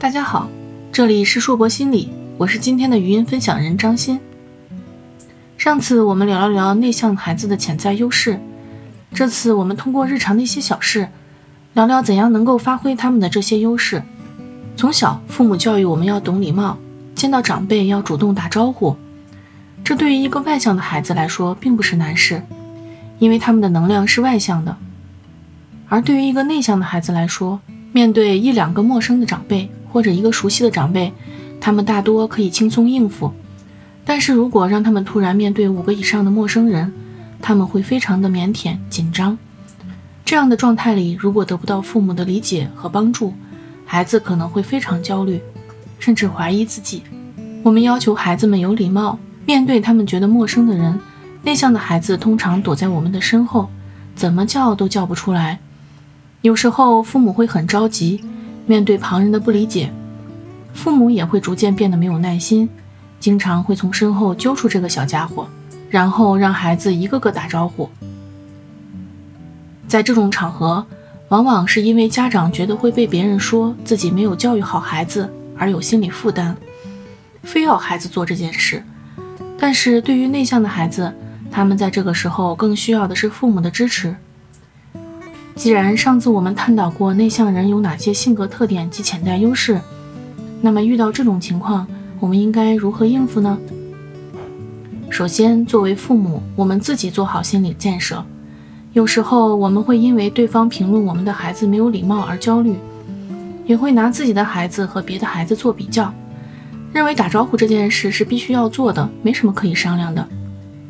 大家好，这里是硕博心理，我是今天的语音分享人张欣。上次我们聊了聊内向孩子的潜在优势，这次我们通过日常的一些小事，聊聊怎样能够发挥他们的这些优势。从小，父母教育我们要懂礼貌，见到长辈要主动打招呼，这对于一个外向的孩子来说并不是难事，因为他们的能量是外向的。而对于一个内向的孩子来说，面对一两个陌生的长辈，或者一个熟悉的长辈，他们大多可以轻松应付。但是如果让他们突然面对五个以上的陌生人，他们会非常的腼腆紧张。这样的状态里，如果得不到父母的理解和帮助，孩子可能会非常焦虑，甚至怀疑自己。我们要求孩子们有礼貌，面对他们觉得陌生的人。内向的孩子通常躲在我们的身后，怎么叫都叫不出来。有时候父母会很着急。面对旁人的不理解，父母也会逐渐变得没有耐心，经常会从身后揪出这个小家伙，然后让孩子一个个打招呼。在这种场合，往往是因为家长觉得会被别人说自己没有教育好孩子而有心理负担，非要孩子做这件事。但是对于内向的孩子，他们在这个时候更需要的是父母的支持。既然上次我们探讨过内向人有哪些性格特点及潜在优势，那么遇到这种情况，我们应该如何应付呢？首先，作为父母，我们自己做好心理建设。有时候我们会因为对方评论我们的孩子没有礼貌而焦虑，也会拿自己的孩子和别的孩子做比较，认为打招呼这件事是必须要做的，没什么可以商量的。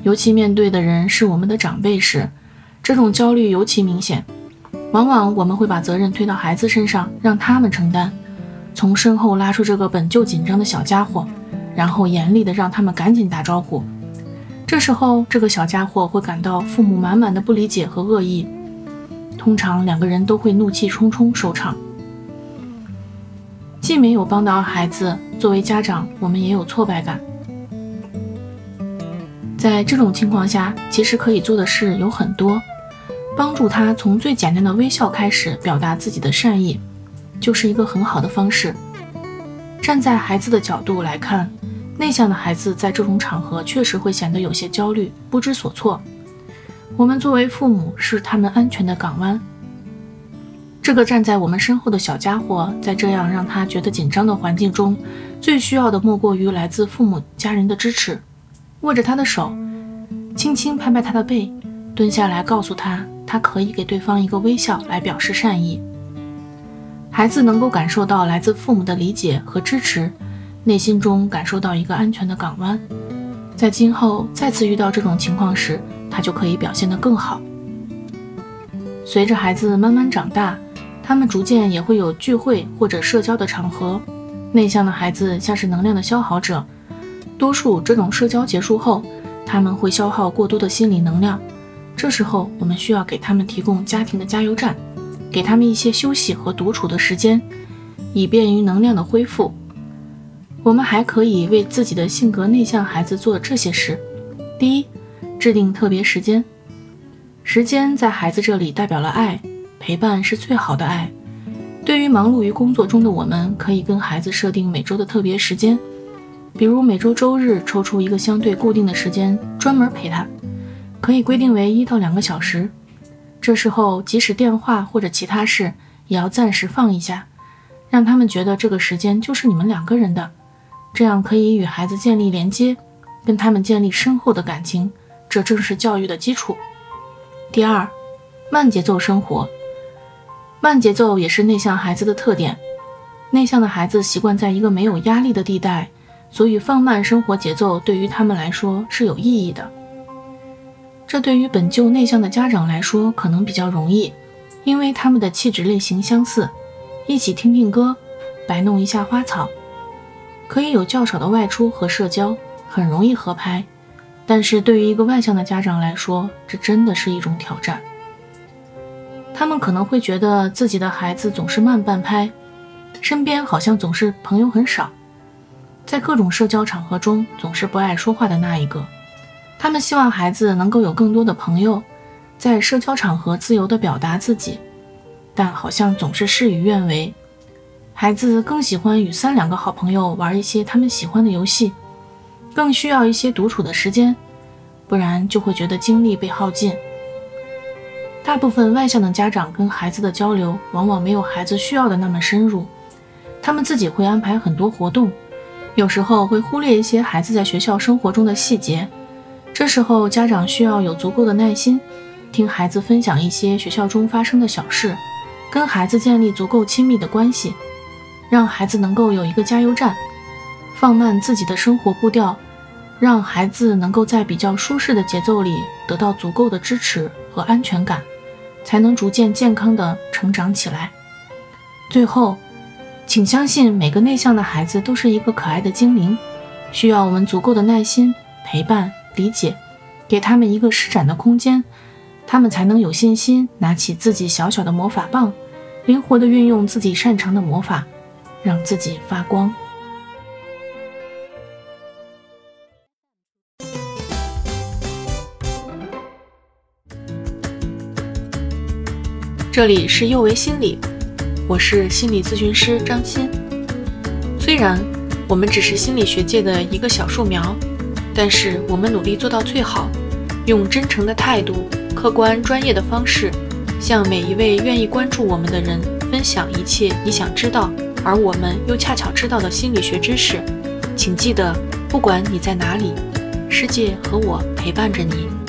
尤其面对的人是我们的长辈时，这种焦虑尤其明显。往往我们会把责任推到孩子身上，让他们承担，从身后拉出这个本就紧张的小家伙，然后严厉的让他们赶紧打招呼。这时候，这个小家伙会感到父母满满的不理解和恶意，通常两个人都会怒气冲冲收场，既没有帮到孩子，作为家长，我们也有挫败感。在这种情况下，其实可以做的事有很多。帮助他从最简单的微笑开始表达自己的善意，就是一个很好的方式。站在孩子的角度来看，内向的孩子在这种场合确实会显得有些焦虑、不知所措。我们作为父母是他们安全的港湾。这个站在我们身后的小家伙，在这样让他觉得紧张的环境中，最需要的莫过于来自父母家人的支持。握着他的手，轻轻拍拍他的背，蹲下来告诉他。他可以给对方一个微笑来表示善意。孩子能够感受到来自父母的理解和支持，内心中感受到一个安全的港湾，在今后再次遇到这种情况时，他就可以表现得更好。随着孩子慢慢长大，他们逐渐也会有聚会或者社交的场合。内向的孩子像是能量的消耗者，多数这种社交结束后，他们会消耗过多的心理能量。这时候，我们需要给他们提供家庭的加油站，给他们一些休息和独处的时间，以便于能量的恢复。我们还可以为自己的性格内向孩子做这些事：第一，制定特别时间。时间在孩子这里代表了爱，陪伴是最好的爱。对于忙碌于工作中的我们，可以跟孩子设定每周的特别时间，比如每周周日抽出一个相对固定的时间，专门陪他。可以规定为一到两个小时，这时候即使电话或者其他事也要暂时放一下，让他们觉得这个时间就是你们两个人的，这样可以与孩子建立连接，跟他们建立深厚的感情，这正是教育的基础。第二，慢节奏生活，慢节奏也是内向孩子的特点。内向的孩子习惯在一个没有压力的地带，所以放慢生活节奏对于他们来说是有意义的。这对于本就内向的家长来说可能比较容易，因为他们的气质类型相似，一起听听歌，摆弄一下花草，可以有较少的外出和社交，很容易合拍。但是对于一个外向的家长来说，这真的是一种挑战。他们可能会觉得自己的孩子总是慢半拍，身边好像总是朋友很少，在各种社交场合中总是不爱说话的那一个。他们希望孩子能够有更多的朋友，在社交场合自由地表达自己，但好像总是事与愿违。孩子更喜欢与三两个好朋友玩一些他们喜欢的游戏，更需要一些独处的时间，不然就会觉得精力被耗尽。大部分外向的家长跟孩子的交流，往往没有孩子需要的那么深入。他们自己会安排很多活动，有时候会忽略一些孩子在学校生活中的细节。这时候，家长需要有足够的耐心，听孩子分享一些学校中发生的小事，跟孩子建立足够亲密的关系，让孩子能够有一个加油站，放慢自己的生活步调，让孩子能够在比较舒适的节奏里得到足够的支持和安全感。才能逐渐健康地成长起来。最后，请相信每个内向的孩子都是一个可爱的精灵，需要我们足够的耐心、陪伴、理解，给他们一个施展的空间，他们才能有信心拿起自己小小的魔法棒，灵活地运用自己擅长的魔法，让自己发光。这里是幼为心理，我是心理咨询师张欣。虽然我们只是心理学界的一个小树苗，但是我们努力做到最好，用真诚的态度、客观专业的方式，向每一位愿意关注我们的人分享一切你想知道，而我们又恰巧知道的心理学知识。请记得，不管你在哪里，世界和我陪伴着你。